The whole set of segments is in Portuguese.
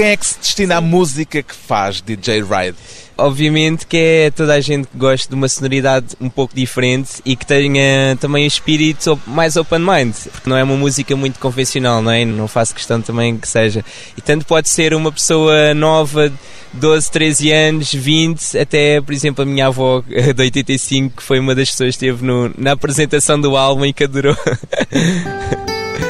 quem é que se destina à música que faz DJ Ride? Obviamente que é toda a gente que gosta de uma sonoridade um pouco diferente e que tenha também o espírito mais open mind, porque não é uma música muito convencional, não é? Não faço questão também que seja. E tanto pode ser uma pessoa nova, 12, 13 anos, 20, até, por exemplo, a minha avó de 85, que foi uma das pessoas que esteve no, na apresentação do álbum e que adorou.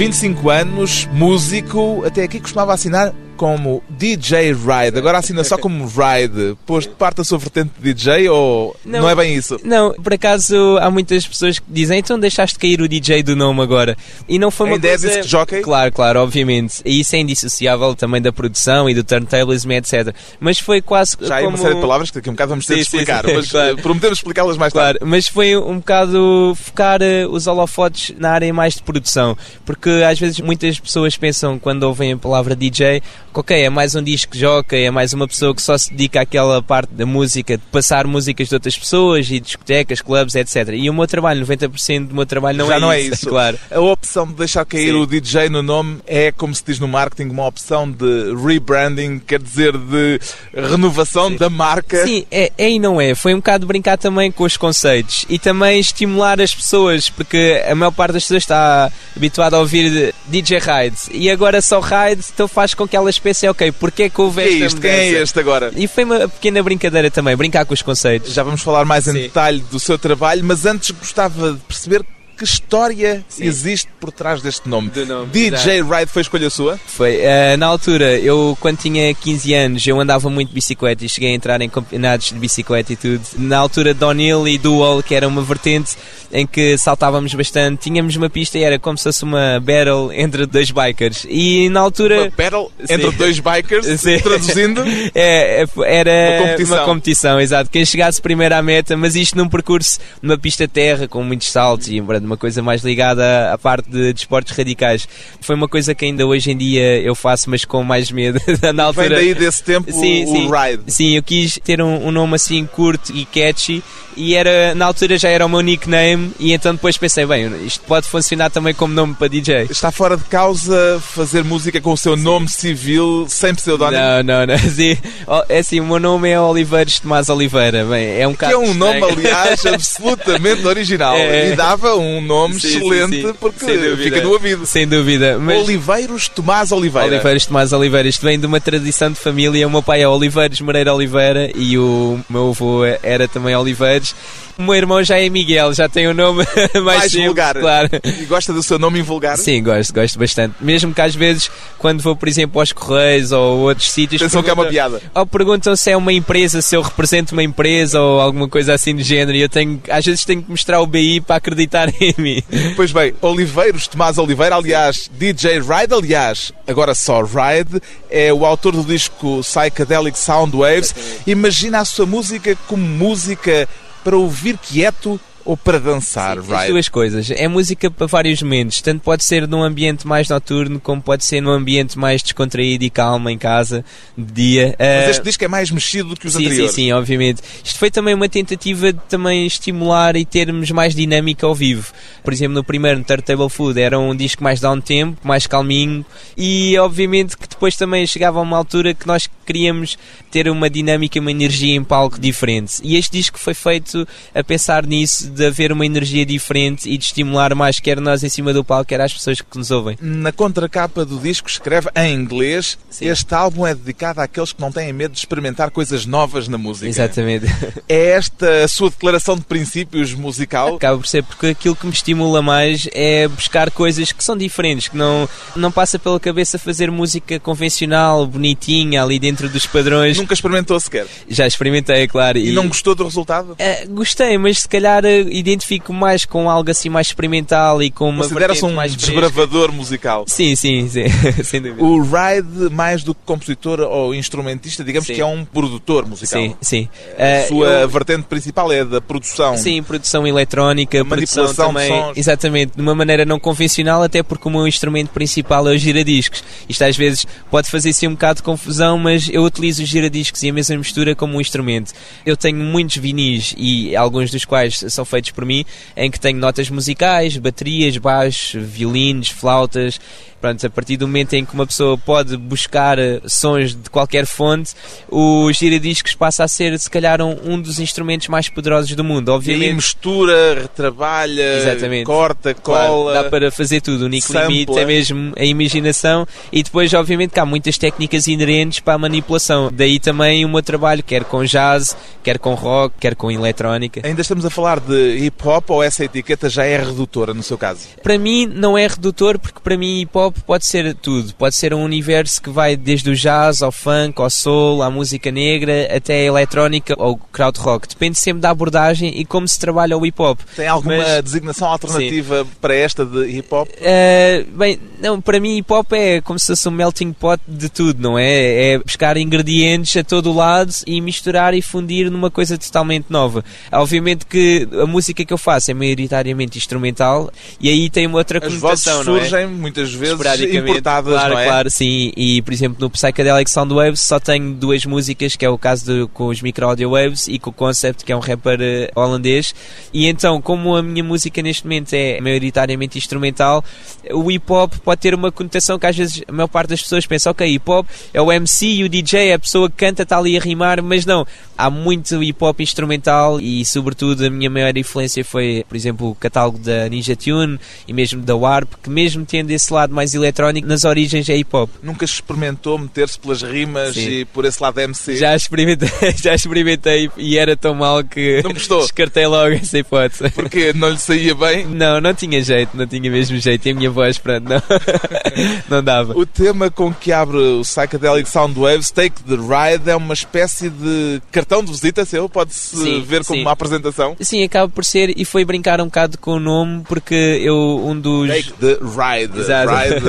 25 anos, músico, até aqui costumava assinar como DJ Ride. Agora assina só como Ride. Pôs de parte a sua vertente de DJ ou não, não, é bem isso? Não, por acaso há muitas pessoas que dizem então deixaste cair o DJ do nome agora. E não foi uma Ainda coisa... é jockey? Claro, claro, obviamente. E isso é indissociável também da produção e do turntablism, etc. Mas foi quase Já como... é uma série de palavras que daqui a um bocado vamos ter sim, de explicar, sim, sim, mas claro. Eh, prometemos explicá-las mais claro, tarde. Mas foi um bocado focar eh, os holofotes na área mais de produção. Porque às vezes muitas pessoas pensam quando ouvem a palavra DJ, ok, é mais um disco jockey, é mais uma pessoa que só se dedica àquela parte da música, de passar músicas de outras pessoas e discotecas, clubes, etc. E o meu trabalho, 90% do meu trabalho não Já é não isso. é isso. Claro. A opção de deixar cair Sim. o DJ no nome é, como se diz no marketing, uma opção de rebranding, quer dizer, de renovação Sim. da marca. Sim, é, é e não é. Foi um bocado brincar também com os conceitos e também estimular as pessoas, porque a maior parte das pessoas está habituada a ouvir DJ Ride e agora só Ride, então faz com que elas pensem, ok, porque é que houve Que é esta isto? Quem é este agora? E foi uma pequena brincadeira também, brincar com os conceitos. Já vamos falar mais em Sim. detalhe do seu trabalho, mas antes gostava de perceber que história Sim. existe por trás deste nome. Nome, DJ Ride foi escolha sua? Foi. eh, na altura, eu quando tinha 15 anos, eu andava muito de bicicleta e cheguei a entrar em campeonatos de bicicleta e tudo. Na altura, Downhill e Dual, que era uma vertente em que saltávamos bastante, tínhamos uma pista e era como se fosse uma battle entre dois bikers. E na altura. Uma battle Sim. entre dois bikers, Sim. traduzindo. É, é, era Uma competição. uma competição, exato. Quem chegasse primeiro à meta, mas isto num percurso numa pista de terra com muitos saltos e uma coisa mais ligada à parte de desportos radicais. Foi uma coisa que ainda hoje em dia eu faço, mas com mais medo. Na Vem altura, daí desse tempo Sim, o, sim. o Ride. Sim, eu quis ter um, um nome assim curto e catchy e era, na altura já era o meu nickname e então depois pensei, bem, isto pode funcionar também como nome para DJ. Está fora de causa fazer música com o seu nome civil sem pseudónimo? Não, não, não. Sim, Oh, é assim, o meu nome é Oliveiros Tomás Oliveira. Bem, é um Que é um nome, aliás, absolutamente original. É. E dava um nome Sim, sim, excelente sim. porque Sem dúvida. fica no ouvido. Sem dúvida. Mas Oliveiros Tomás Oliveira. Oliveiros Tomás Oliveira. Isto vem de uma tradição de família. O meu pai é Oliveiros Moreira Oliveira e o meu avô era também Oliveiros. O meu irmão já é Miguel, já tem o nome mais, Mais simples, vulgar. Claro. E gosta do seu nome invulgar? Sim, gosto, gosto bastante. Mesmo que às vezes, quando vou, por exemplo, aos Correios ou outros sítios. Pensam que é uma perguntam- piada. Ou perguntam se é uma empresa, se eu represento uma empresa ou alguma coisa assim do género. E eu tenho, às vezes tenho que mostrar o BI para acreditar em mim. Pois bem, Oliveiros Tomás Oliveira, aliás, DJ Ride, aliás, agora só Ride, é o autor do disco Psychedelic Sound Waves. Imagina a sua música como música para ouvir quieto ou para dançar, As Ride? duas coisas. É música para vários momentos. Tanto pode ser num ambiente mais noturno, como pode ser num ambiente mais descontraído e calmo em casa, de dia. Mas Eh, este disco é mais mexido do que os sim, sim, anteriores. sim, obviamente. Isto foi também uma tentativa de também estimular e termos mais dinâmica ao vivo. Por exemplo, no primeiro, no Turntable Food, era um disco mais down tempo, mais calminho e obviamente que depois também chegava a uma altura que nós queríamos ter uma dinâmica, uma energia em palco diferente. E este disco foi feito a pensar nisso, de haver uma energia diferente e de estimular mais quer nós em cima do palco, quer as pessoas que nos ouvem. Na contracapa do disco escreve em inglês Sim. este álbum é dedicado àqueles que não têm medo de experimentar coisas novas na música. Exatamente. É esta a sua declaração de princípios musical? Acaba por ser porque aquilo que me estimula mais é buscar coisas que são diferentes, que não, não passa pela cabeça fazer música convencional, bonitinha, ali dentro dos padrões. Nunca experimentou sequer? Já experimentei, é claro. E, e não gostou do resultado? É, gostei, mas se calhar eh, identifico mais com algo assim mais experimental e com uma Considera-se um mais desbravador musical? Sim, sim, sim, sem dúvida. O Ride, mais do que compositor ou instrumentista, digamos Sim. que é um produtor musical. Sim, sim. A Eh, sua eu- vertente principal é a da produção. Sim, produção eletrónica, produção Manipulação de também, sons. exatamente, de uma maneira não convencional, até porque o meu instrumento principal é o giradiscos. Isto às vezes pode fazer assim um bocado de confusão, mas eu utilizo os giradiscos e a mesma mistura como um instrumento. Eu tenho muitos vinis e alguns dos quais são feitos por mim, em que tenho notas musicais, baterias, baixos, violinos, flautas. Pronto, a partir do momento em que uma pessoa pode buscar eh, sons de qualquer fonte, o giradiscos passa a ser, se calhar, um, um dos instrumentos mais poderosos do mundo. E Obviamente, mistura, retrabalha, Exatamente. corta, Claro, cola. dá para fazer tudo. O único limite é mesmo a imaginação e depois, obviamente, que há muitas técnicas inerentes para a manipulação. Daí também o meu trabalho, quer com jazz, quer com rock, quer com eletrónica. Ainda estamos a falar de hip hop ou essa etiqueta já é redutora no seu caso? Para mim não é redutor porque para mim hip hop pode ser tudo. Pode ser um universo que vai desde o jazz ao funk, ao soul, à música negra, até a eletrónica ou crowd rock. Depende sempre da abordagem e como se trabalha o hip hop. Tem alguma Mas- designação alternativa para esta de hip hop? Uh, bem, não, para mim hip hop é como se fosse um melting pot de tudo, não é? É buscar ingredientes a todo lado e misturar e fundir numa coisa totalmente nova. Obviamente que a música que eu faço é maioritariamente instrumental e aí tem uma outra As conotação, não é? surgem muitas vezes Esporadicamente, importadas, claro, é? claro, sim. E, por exemplo, no Psychedelic Soundwaves só tenho duas músicas, que é o caso de, com os Micro Audio Waves e com o Concept, que é um rapper eh, holandês. E então, como a minha música neste momento é maioritariamente instrumental, o hip hop pode ter uma conotação que às vezes a maior parte das pessoas pensa, ok, hip hop é o MC e o DJ, é a pessoa que canta, está ali a rimar, mas não. Há muito hip hop instrumental e, sobretudo, a minha maior influência foi, por exemplo, o catálogo da Ninja Tune e mesmo da Warp, que mesmo tendo esse lado mais eletrónico, nas origens é hip hop. Nunca experimentou meter-se pelas rimas Sim. e por esse lado MC? Já experimentei, já experimentei e era tão mal que Não gostou? descartei logo essa hipótese. Porque não lhe saía bem? Não, não tinha jeito, não tinha mesmo jeito. E a minha voz, pronto, não, não dava. O tema com que abre o Psychedelic Soundwaves, Take the Ride, é uma espécie de cartão de visita seu? Pode-se ver como sim. uma apresentação? Sim, acaba por ser, e foi brincar um bocado com o nome, porque eu, um dos. Take the Ride. Exato. Ride,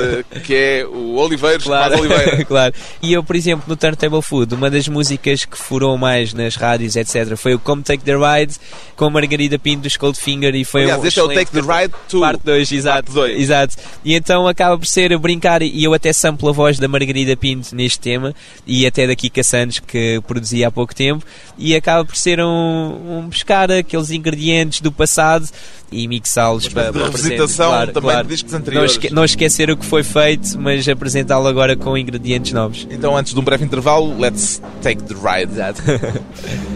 que é o Oliveiros, Claro, Oliveira. claro. E eu, por exemplo, no Turntable Food, uma das músicas que furou mais nas rádios, etc., foi o Come Take the Ride com a Margarida Pinto dos Coldfinger e foi Aliás, um este é o Take the Ride 2. Parte 2, exato, Parte exato. E então acaba por ser brincar, e eu até samplo a voz da Margarida Pinto neste tema, e até da Kika Santos, que produzi há pouco tempo, e acaba por ser um, um buscar aqueles ingredientes do passado e mixá-los para, espécie de para o presente. revisitação Claro, também claro. de discos Não, anteriores. esque- não esquecer o que foi feito, mas apresentá-lo agora com ingredientes novos. Então, antes de um breve intervalo, let's take the ride.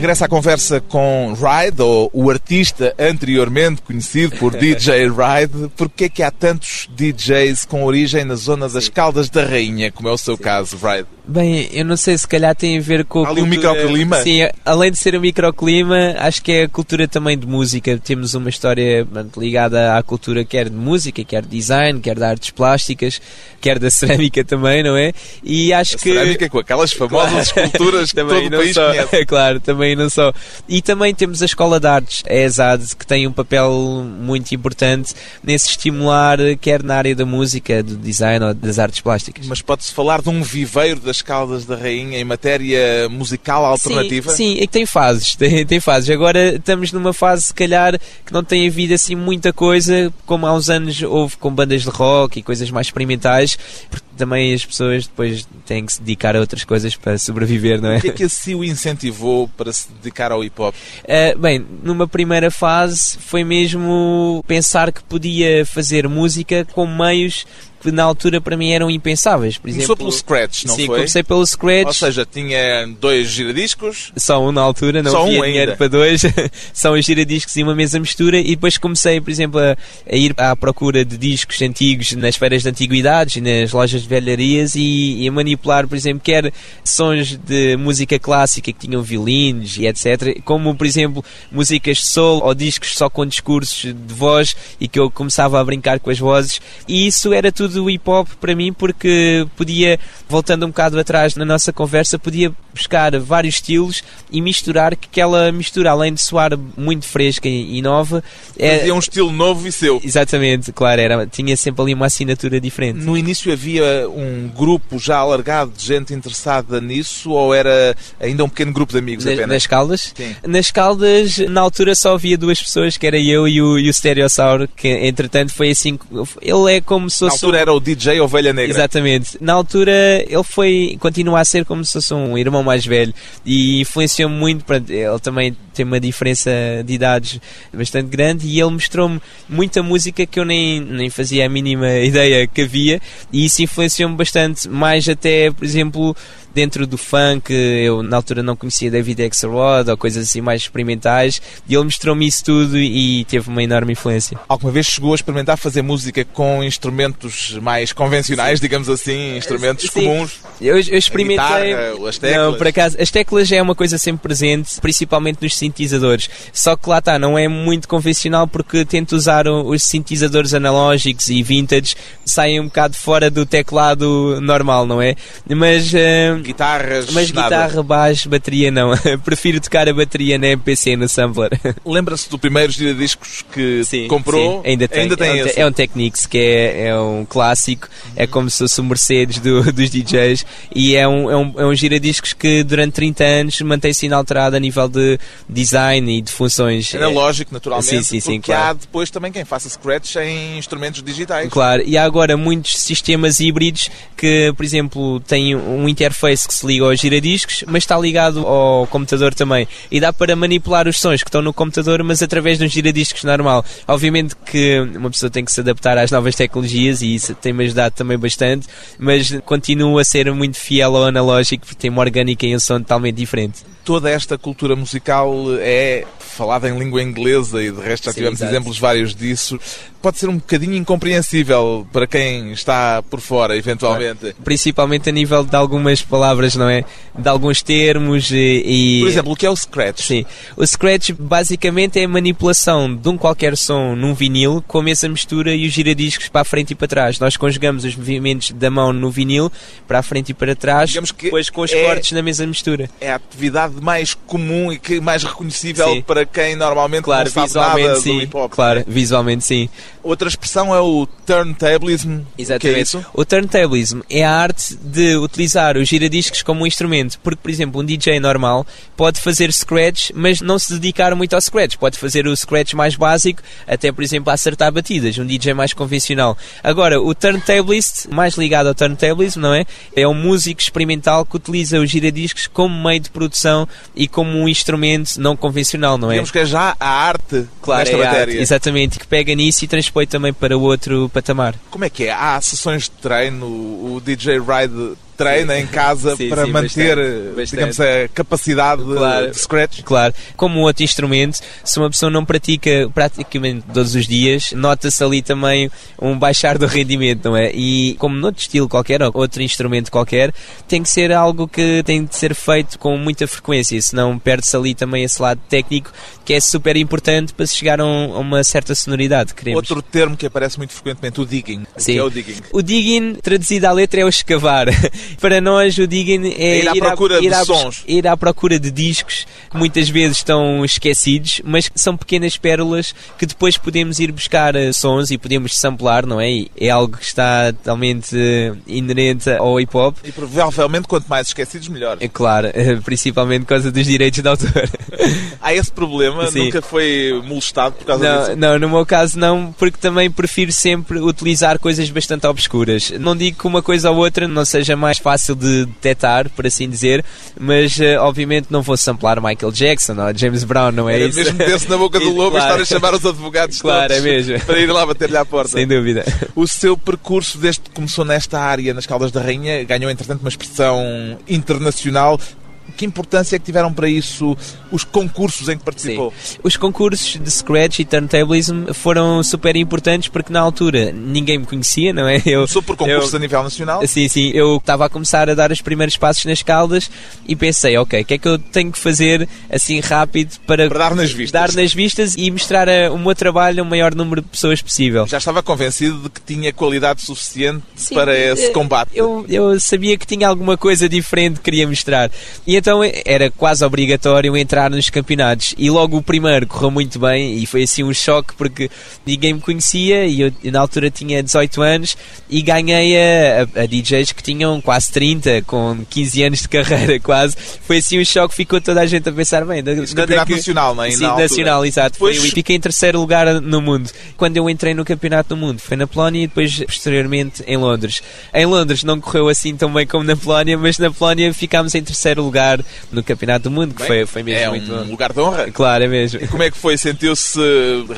De regresso à conversa com Ride, ou o artista anteriormente conhecido por DJ Ride, porque é que há tantos DJs com origem na zona das Caldas da Rainha, como é o seu caso, Ride? Bem, eu não sei, se calhar tem a ver com a ali um microclima? Sim, além de ser um microclima, acho que é a cultura também de música. Temos uma história pronto, ligada à cultura quer de música, quer de design, quer de artes plásticas, quer da cerâmica também, não é? E acho A que... cerâmica com aquelas famosas esculturas que todo o não país só, conhece. claro, também não só. E também temos a Escola de Artes, a ESAD, que tem um papel muito importante nesse estimular, quer na área da música, do design ou das artes plásticas. Mas pode-se falar de um viveiro das Caldas da Rainha em matéria musical alternativa? Sim, sim, é que tem fases, tem, tem fases. Agora estamos numa fase, se calhar, que não tem havido assim muita coisa, como há uns anos houve com bandas de rock e coisas mais experimentais, porque também as pessoas depois têm que se dedicar a outras coisas para sobreviver, não é? O que é que assim o incentivou para se dedicar ao hip-hop? Uh, bem, numa primeira fase foi mesmo pensar que podia fazer música com meios que na altura para mim eram impensáveis. Por Começou exemplo, pelo Scratch, não sim, foi? comecei pelo Scratch. Ou seja, tinha dois giradiscos, Só um na altura, não Só havia um dinheiro ainda. para dois. São os giradiscos e uma mesa mistura. E depois comecei, por exemplo, a, a ir à procura de discos antigos nas feiras de antiguidades e nas lojas de velharias e, e a manipular, por exemplo, quer sons de música clássica que tinham violinos e etc. Como, por exemplo, músicas de soul ou discos só com discursos de voz e que eu começava a brincar com as vozes. E isso era tudo hip hop para mim porque podia, voltando um bocado atrás na nossa conversa, podia buscar vários estilos e misturar que aquela mistura, além de soar muito fresca e, nova, é, fazia um estilo novo e seu. exatamente, claro, era, tinha sempre ali uma assinatura diferente. No início havia um grupo já alargado de gente interessada nisso ou era ainda um pequeno grupo de amigos Na- apenas? nas Caldas? Sim. Nas Caldas, na altura só havia duas pessoas, que era eu e o, e o Stereossauro, que entretanto foi assim. Ele é como se Na fosse. altura era o DJ Ovelha Negra. Exatamente. Na altura ele foi, continua a ser como se fosse um irmão mais velho e influenciou-me muito. Ele também tem uma diferença de idades bastante grande e ele mostrou-me muita música que eu nem, nem fazia a mínima ideia que havia e isso influenciou-me bastante. Mais até, por exemplo, dentro do funk, eu na altura não conhecia David Axelrod ou coisas assim mais experimentais e ele mostrou-me isso tudo e teve uma enorme influência. Alguma vez chegou a experimentar fazer música com instrumentos mais convencionais, digamos assim, instrumentos Sim. comuns? Eu, eu experimentei. Guitarra, as teclas? Não, por acaso, as teclas é uma coisa sempre presente, principalmente nos sintetizadores. Só que lá está, não é muito convencional porque tento usar os sintetizadores analógicos e vintage, saem um bocado fora do teclado normal, não é? Mas. eh, Guitarras, mas nada. guitarra, baixo, bateria não. Prefiro tocar a bateria na MPC, no sampler. Lembra-se do primeiro giradiscos que comprou? Sim, ainda tem. Ainda tem é, um, esse. te- é um Technics que é, é um clássico, é como se fosse o Mercedes do- dos DJs e é um, é, um, é um giradiscos que durante 30 anos mantém-se inalterado a nível de design e de funções. Analógico, naturalmente, Sim, sim, sim, porque claro. há depois também quem faça scratch em instrumentos digitais. Claro, e há agora muitos sistemas híbridos que, por exemplo, têm um interface que se liga aos giradiscos, mas está ligado ao computador também. E dá para manipular os sons que estão no computador, mas através de um giradiscos normal. Obviamente que uma pessoa tem que se adaptar às novas tecnologias e isso tem-me ajudado também bastante, mas continuo a ser muito fiel ao analógico porque tem uma orgânica e um som totalmente diferente. Toda esta cultura musical é falada em língua inglesa e de resto já Sim, tivemos exemplos vários disso. Pode ser um bocadinho incompreensível para quem está por fora, eventualmente. Principalmente a nível de algumas palavras, não é? De alguns termos e... Por exemplo, o que é o scratch? Sim. O scratch basicamente é a manipulação de um qualquer som num vinil com a mesma mistura e os giradiscos para a frente e para trás. Nós conjugamos os movimentos da mão no vinil para a frente e para trás, depois com os é- cortes na mesma mistura. É a atividade mais comum e que mais reconhecível Sim. para quem normalmente Claro, não sabe visualmente nada sim. do hip hop. Claro, visualmente sim. Outra expressão é o turntablism. O que é isso? O turntablism é a arte de utilizar os giradiscos como um instrumento, porque, por exemplo, um DJ normal pode fazer scratch, mas não se dedicar muito ao scratch. Pode fazer o scratch mais básico, até, por exemplo, a acertar batidas, um DJ mais convencional. Agora, o turntablist, mais ligado ao turntablism, não é? É um músico experimental que utiliza os giradiscos como meio de produção e como um instrumento não convencional, não é? Digamos que é já a arte Claro, nesta é a arte, matéria. exatamente, que pega nisso e transpõe também para o outro patamar. Como é que é? Há sessões de treino? O DJ Ride treina em casa Sim, para sim, manter, bastante, bastante. digamos, a capacidade de- Claro. de scratch? Claro, como outro instrumento, se uma pessoa não pratica praticamente todos os dias, nota-se ali também um baixar do rendimento, não é? E como noutro estilo qualquer, ou outro instrumento qualquer, tem que ser algo que tem de ser feito com muita frequência, senão perde-se ali também esse lado técnico que é super importante para se chegar a, um- a uma certa sonoridade que queremos. Outro termo que aparece muito frequentemente, o digging. O Sim. que é o digging? O digging, traduzido à letra, é o escavar. Para nós, o digging é Ir à procura de ir à, sons. ir à procura de discos que muitas vezes estão esquecidos, mas que são pequenas pérolas que depois podemos ir buscar eh, sons e podemos samplar, não é? É algo que está totalmente eh, inerente ao hip hop. E provavelmente quanto mais esquecidos, melhor. É claro, eh, principalmente por causa dos direitos de autor. Há esse problema, Sim. nunca foi molestado por causa Não, disso. não, no meu caso não, porque também prefiro sempre utilizar coisas bastante obscuras. Não digo que uma coisa ou outra não seja mais fácil de detectar, por assim dizer, mas eh, obviamente não vou samplar Michael Jackson ou James Brown, não é Era isso? mesmo ter-se na boca do lobo e claro. estar a chamar os advogados Claro, é mesmo. para ir lá bater-lhe à porta. Sem dúvida. O seu percurso desde que começou nesta área, nas Caldas da Rainha, ganhou entretanto uma expressão internacional. Que importância é que tiveram para isso os concursos em que participou? Os concursos de Scratch e Turntablism foram super importantes porque na altura ninguém me conhecia, não é? Eu, Começou por concursos eu- a nível nacional? Sim, sim. Eu estava a começar a dar os primeiros passos nas caldas e pensei, ok, o que é que eu tenho que fazer assim rápido para, Para dar nas vistas. dar nas vistas e mostrar a- o meu trabalho a um maior número de pessoas possível. Já estava convencido de que tinha qualidade suficiente Sim, para esse eh, combate. Eu, eu sabia que tinha alguma coisa diferente que queria mostrar. E então eh, era quase obrigatório entrar nos campeonatos. E logo o primeiro correu muito bem e foi assim um choque porque ninguém me conhecia e eu na altura tinha 18 anos e ganhei a, a- a DJs que tinham quase 30, com 15 anos de carreira quase. Foi assim um choque, ficou toda a gente a pensar bem. é campeonato que- nacional, não é? Sim, Na altura. nacional, exato. Depois- Foi, fiquei em terceiro lugar no mundo. Quando eu entrei no campeonato do mundo, foi na Polónia e depois, posteriormente, em Londres. Em Londres não correu assim tão bem como na Polónia, mas na Polónia ficámos em terceiro lugar no campeonato do mundo, que Bem, foi, foi mesmo é muito um bom. lugar de honra. Claro, é mesmo. Como é que foi? Sentiu-se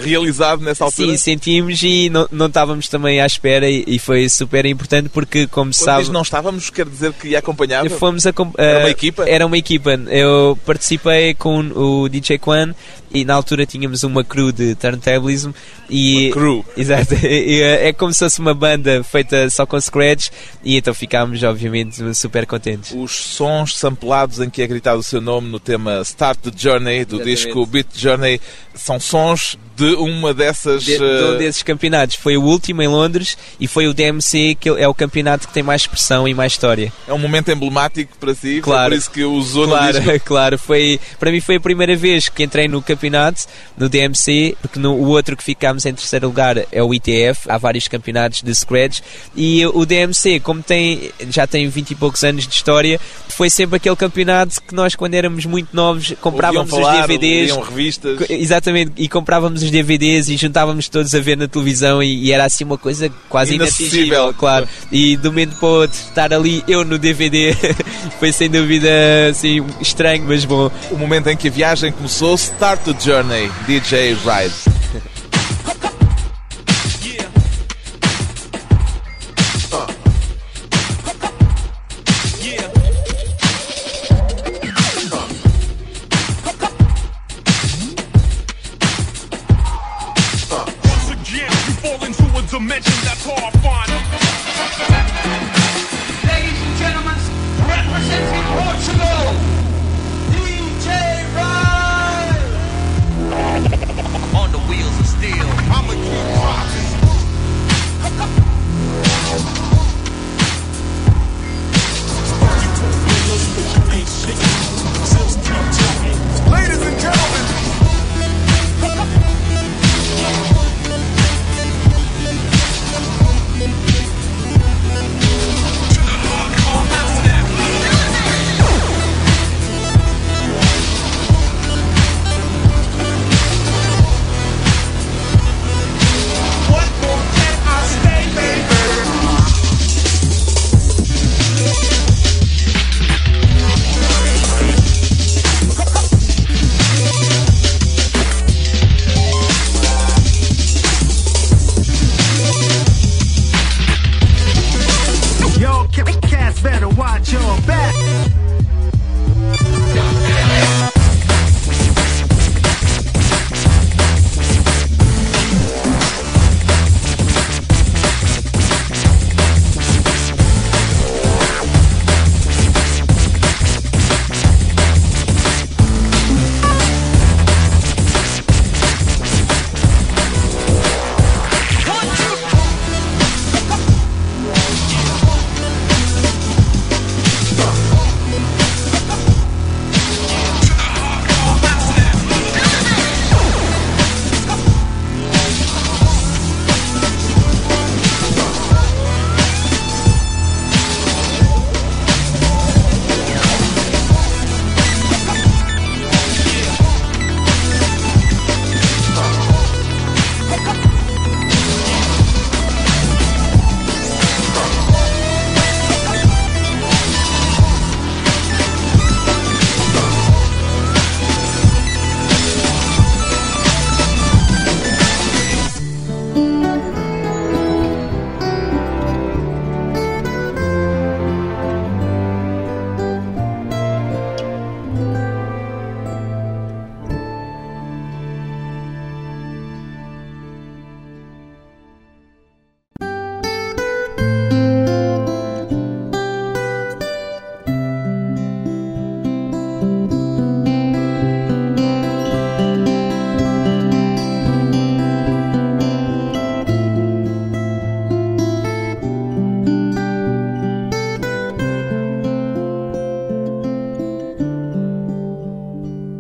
realizado nessa altura? Sim, sentimos e não, não estávamos também à espera e, e foi super importante porque, como Quando sabe... não estávamos, quer dizer que acompanhava? Fomos a, Era uma eh, equipa? Era uma equipa. Eu participei com o DJ Quan e na altura tínhamos uma crew de turntablism e Uma crew. Exato. É como se fosse uma banda feita só com scratch e então ficámos obviamente super contentes. Os sons samplados em que é gritado o seu nome no tema Start the Journey, do Exatamente. disco Beat Journey, são sons de uma dessas... De, de eh, um desses campeonatos foi o último em Londres e foi o DMC que é o campeonato que tem mais expressão e mais história. É um momento emblemático para si, Claro. por isso que usou no Claro, disco. claro, foi para mim foi a primeira vez que entrei no campeonato no DMC, porque no, o outro que ficámos em terceiro lugar é o ITF, há vários campeonatos de Scratch e o DMC, como tem já tem 20 e poucos anos de história, foi sempre aquele campeonato que nós quando éramos muito novos comprávamos falar, os DVDs revistas. Exatamente, e comprávamos os DVDs e juntávamos todos a ver na televisão e, e era assim uma coisa quase Inacessível. inatingível, claro. E de um momento para o outro estar ali eu no DVD foi sem dúvida assim estranho, mas bom. O momento em que a viagem começou, Start the Journey, DJ Ride.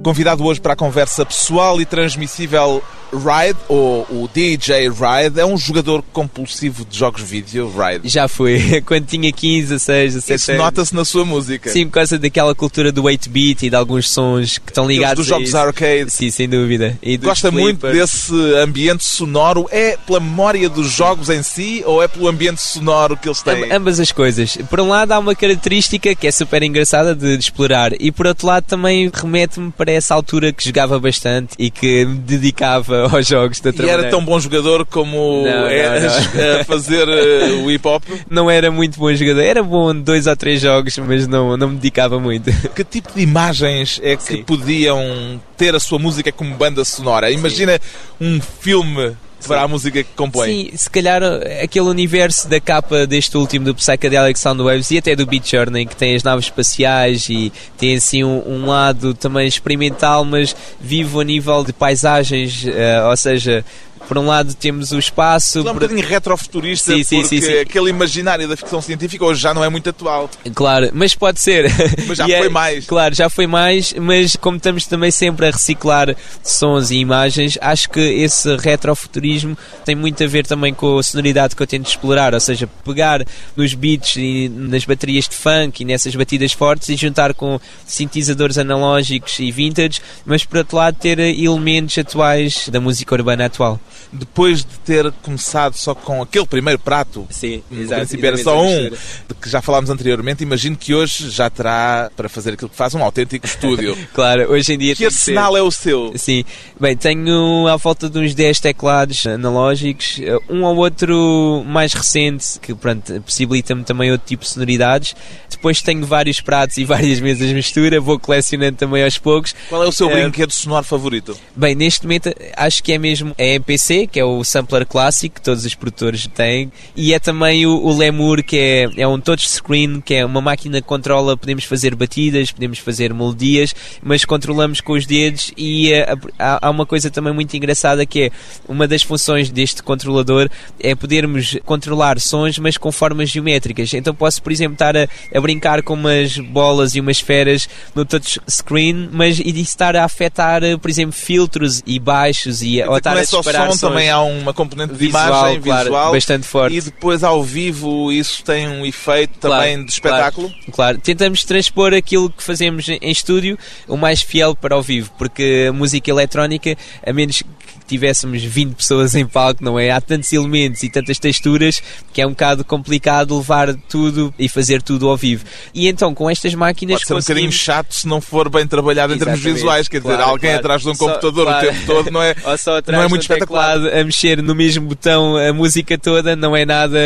Convidado hoje para a conversa pessoal e transmissível Ride, ou o DJ Ride, é um jogador compulsivo de jogos vídeo, Ride. Já fui, quando tinha 15, 16, 17 Isso nota-se na sua música. Sim, por causa daquela cultura do 8-bit e de alguns sons que estão ligados dos a jogos arcade. Sim, sem dúvida. E Gosta muito desse ambiente sonoro. É pela memória dos jogos em si ou é pelo ambiente sonoro que eles têm? Am- ambas as coisas. Por um lado há uma característica que é super engraçada de, de explorar e por outro lado também remete-me para essa altura que jogava bastante e que me dedicava aos jogos outra E era tão bom jogador como Não, eras não, a fazer eh, o hip hop? Não era muito bom jogador, era bom dois ou três jogos, mas não, não me dedicava muito. Que tipo de imagens é que Sim. podiam ter a sua música como banda sonora? Imagina um filme para a música que compõe. Sim, se calhar aquele universo da capa deste último do Psychedelic Soundwaves e até do Beat Journey, que tem as naves espaciais e tem assim um, um lado também experimental, mas vivo a nível de paisagens, eh, ou seja, por um lado temos o espaço, Aquilo é um por- bocadinho retrofuturista, Sim, sim, porque sim, sim. aquele imaginário da ficção científica hoje já não é muito atual. Claro, mas pode ser. Mas já é- foi mais. Claro, já foi mais, mas como estamos também sempre a reciclar sons e imagens, acho que esse retrofuturismo tem muito a ver também com a sonoridade que eu tento explorar, ou seja, pegar nos beats e nas baterias de funk e nessas batidas fortes e juntar com sintetizadores analógicos e vintage, mas por outro lado ter elementos atuais da música urbana atual. Depois de ter começado só com aquele primeiro prato, Sim, no princípio era só um, de que já falámos anteriormente, imagino que hoje já terá para fazer aquilo que faz um autêntico estúdio. Claro, hoje em dia que arsenal é o seu? Sim, bem, tenho à volta de uns 10 teclados analógicos, eh, um ou outro mais recente, que pronto, possibilita-me também outro tipo de sonoridades. Depois tenho vários pratos e várias mesas de mistura, vou colecionando também aos poucos. Qual é o seu Eh, brinquedo sonoro favorito? Bem, neste momento acho que é mesmo a MPC, que é o sampler clássico que todos os produtores têm, e é também o, o Lemur, que é, é um touchscreen, que é uma máquina que controla, podemos fazer batidas, podemos fazer melodias, mas controlamos com os dedos e eh, há, há uma coisa também muito engraçada que é uma das funções deste controlador é podermos controlar sons, mas com formas geométricas. Então posso, por exemplo, estar a, a brincar com umas bolas e umas esferas no touchscreen, mas e estar a afetar, eh, por exemplo, filtros e baixos e ou Não estar a disparar som, também há uma componente de Visual, imagem claro, visual. bastante forte. E depois ao vivo isso tem um efeito Claro, também de espetáculo. Claro, claro. tentamos transpor aquilo que fazemos em estúdio o mais fiel para ao vivo, porque a música eletrónica, a menos que tivéssemos 20 pessoas em palco, não é? Há tantos elementos e tantas texturas que é um bocado complicado levar tudo e fazer tudo ao vivo. E então com estas máquinas Pode ser um bocadinho conseguimos- chato se não for bem trabalhado em termos Exatamente, visuais. Quer dizer, claro, alguém claro. atrás de um Só- computador claro. o tempo todo não é. Ou só atrás não é muito teclado a mexer no mesmo botão a música toda não é nada,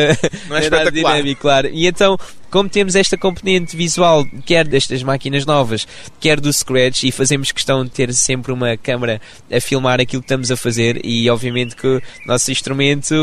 Não é nada espetacular. dinâmico, claro. E então, como temos esta componente visual, quer destas máquinas novas, quer do Scratch, e fazemos questão de ter sempre uma câmara a filmar aquilo que estamos a fazer, e obviamente que o nosso instrumento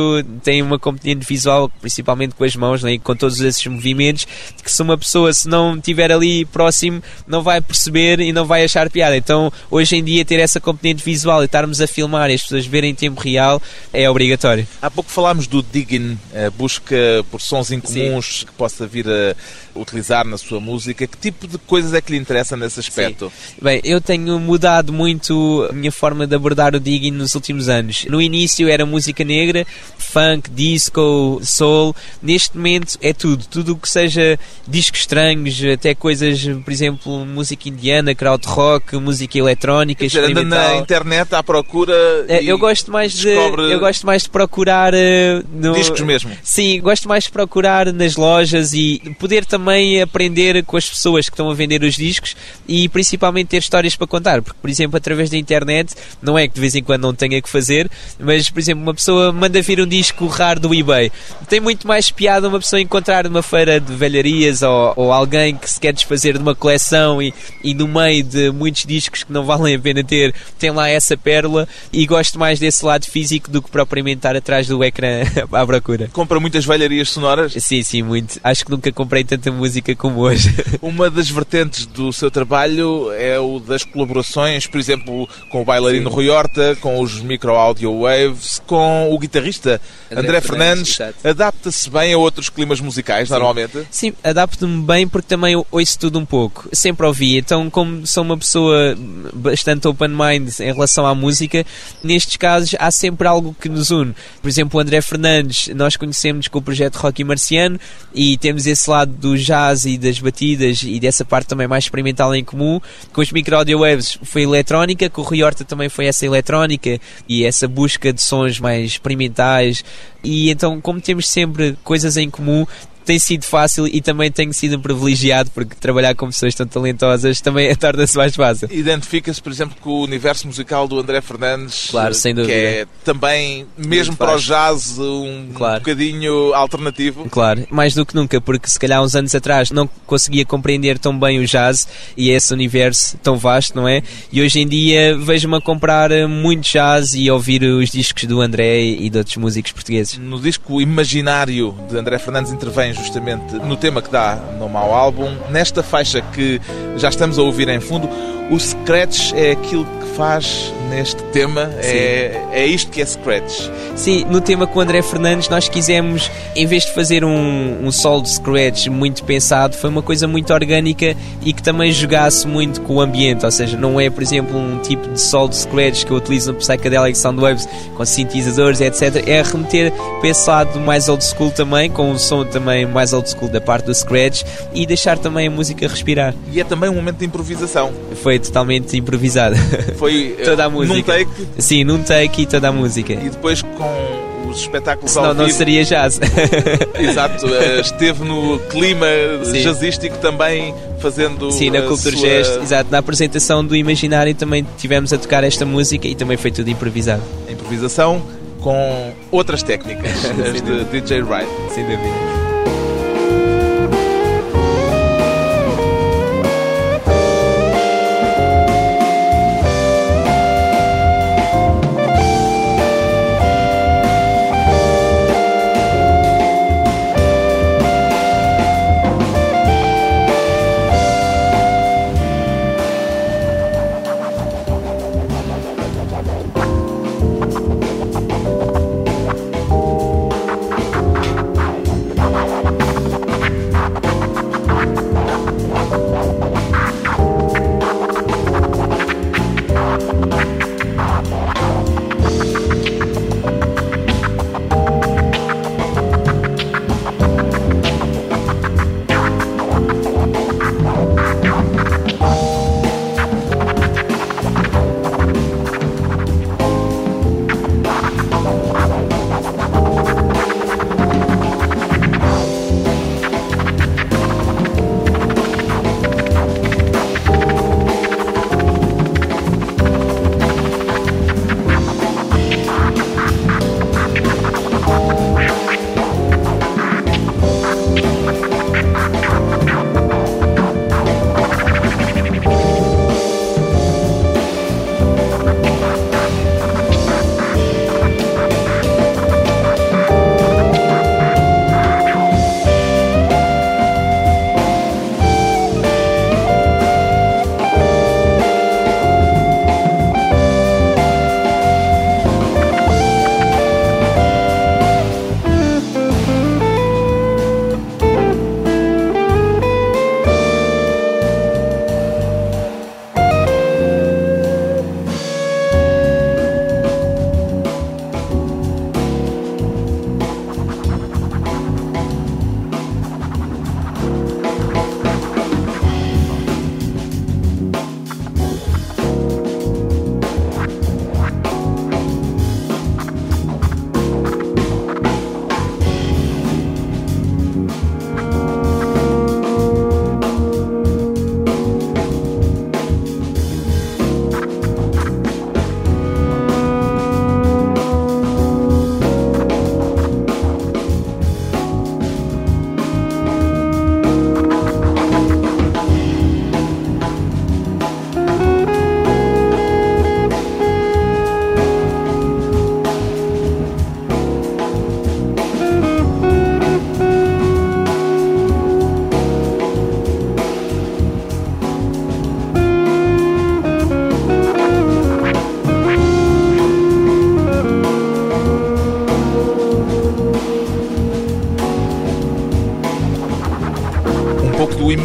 tem uma componente visual, principalmente com as mãos, né, e com todos esses movimentos, que se uma pessoa se não estiver ali próximo, não vai perceber e não vai achar piada. Então, hoje em dia, ter essa componente visual e estarmos a filmar e as pessoas verem em tempo real é obrigatório. Há pouco falámos do digging, a busca por sons incomuns que possa vir a the utilizar na sua música. Que tipo de coisas é que lhe interessa nesse aspecto? Bem, eu tenho mudado muito a minha forma de abordar o digging nos últimos anos. No início era música negra, funk, disco, soul. Neste momento é tudo. Tudo o que seja discos estranhos, até coisas, por exemplo, música indiana, crowd rock, música eletrónica, dizer, anda na experimental. internet à procura. É, eu gosto mais de descobre eu gosto mais de procurar eh, no- discos mesmo. Sim, gosto mais de procurar nas lojas e poder também aprender com as pessoas que estão a vender os discos e principalmente ter histórias para contar, porque por exemplo, através da internet, não é que de vez em quando não tenha que fazer, mas por exemplo, uma pessoa manda vir um disco raro do eBay. Tem muito mais piada uma pessoa encontrar numa feira de velharias ou, ou alguém que se quer desfazer de uma coleção e, e no meio de muitos discos que não valem a pena ter, tem lá essa pérola e gosto mais desse lado físico do que propriamente estar atrás do ecrã à procura. Compra muitas velharias sonoras. Sim, sim, muito. Acho que nunca comprei tanta música como hoje. Uma das vertentes do seu trabalho é o das colaborações, por exemplo, com o bailarino Rui Horta, com os micro audio waves, com o guitarrista André, André Fernandes. Fernandes. Adapta-se bem a outros climas musicais, normalmente? Sim, adapto-me bem porque também ouço tudo um pouco. Sempre ouvi. Então, como sou uma pessoa bastante open mind em relação à música, nestes casos há sempre algo que nos une. Por exemplo, o André Fernandes, nós conhecemos com o projeto Rocky Marciano e temos esse lado do jazz e das batidas e dessa parte também mais experimental em comum. Com os micro audio waves foi eletrónica, com o Rui Horta também foi essa eletrónica e essa busca de sons mais experimentais. E então, como temos sempre coisas em comum, tem sido fácil e também tenho sido um privilegiado porque trabalhar com pessoas tão talentosas também torna-se mais fácil. Identifica-se, por exemplo, com o universo musical do André Fernandes, Claro, sem que dúvida. é também, mesmo para o jazz, um Claro. bocadinho alternativo. Claro, mais do que nunca, porque se calhar uns anos atrás não conseguia compreender tão bem o jazz e esse universo tão vasto, não é? E hoje em dia vejo-me a comprar eh, muito jazz e ouvir os discos do André e de outros músicos portugueses. No disco Imaginário de André Fernandes intervém justamente no tema que dá no mau álbum. Nesta faixa que já estamos a ouvir em fundo, o scratch é aquilo que faz neste tema. É, é isto que é scratch. Sim, no tema com o André Fernandes nós quisemos, em vez de fazer um, um solo de scratch muito pensado, foi uma coisa muito orgânica e que também jogasse muito com o ambiente, ou seja, não é, por exemplo, um tipo de solo de scratch que eu utilizo no Psychedelic Soundwaves com sintetizadores, etc. É remeter para esse lado mais old school também, com um som também mais old school da parte do scratch e deixar também a música respirar. E é também um momento de improvisação. Foi totalmente improvisado. Foi eh, Toda a num música. take Sim, num take e toda a música. e depois com os espetáculos Senão ao não vivo. seria jazz. Exato, eh, esteve no clima Sim. jazzístico também fazendo Sim, na a Cultura sua Gesto, exato. Na apresentação do Imaginário também tivemos a tocar esta música e também foi tudo improvisado. improvisação com outras técnicas as de DJ Wright. Sem dúvida.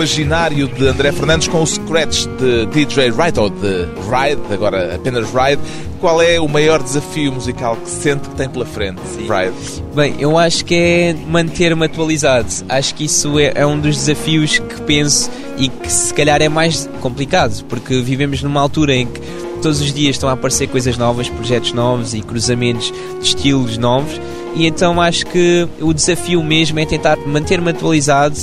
Imaginário de André Fernandes com o scratch de DJ Ride, ou de Ride, agora apenas Ride. Qual é o maior desafio musical que sente que tem pela frente, Ride? Bem, eu acho que é manter-me atualizado. Acho que isso é, é um dos desafios que penso e que se calhar é mais complicado, porque vivemos numa altura em que todos os dias estão a aparecer coisas novas, projetos novos e cruzamentos de estilos novos. E então acho que o desafio mesmo é tentar manter-me atualizado,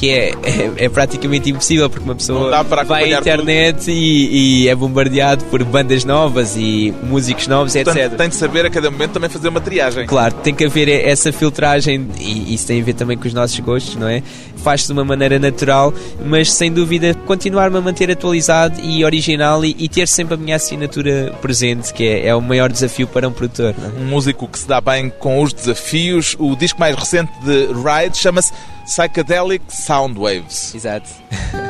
que é, é, é praticamente impossível porque uma pessoa vai à internet e, e é bombardeado por bandas novas e músicos novos, etc. Portanto, tem de saber a cada momento também fazer uma triagem. Claro, tem que haver essa filtragem e isso tem a ver também com os nossos gostos, não é? Faz-se de uma maneira natural, mas sem dúvida continuar-me a manter atualizado e original e, e ter sempre a minha assinatura presente, que é, é o maior desafio para um produtor. É? Um músico que se dá bem com os desafios. O disco mais recente de Ride chama-se Psychedelic Soundwaves. Exato.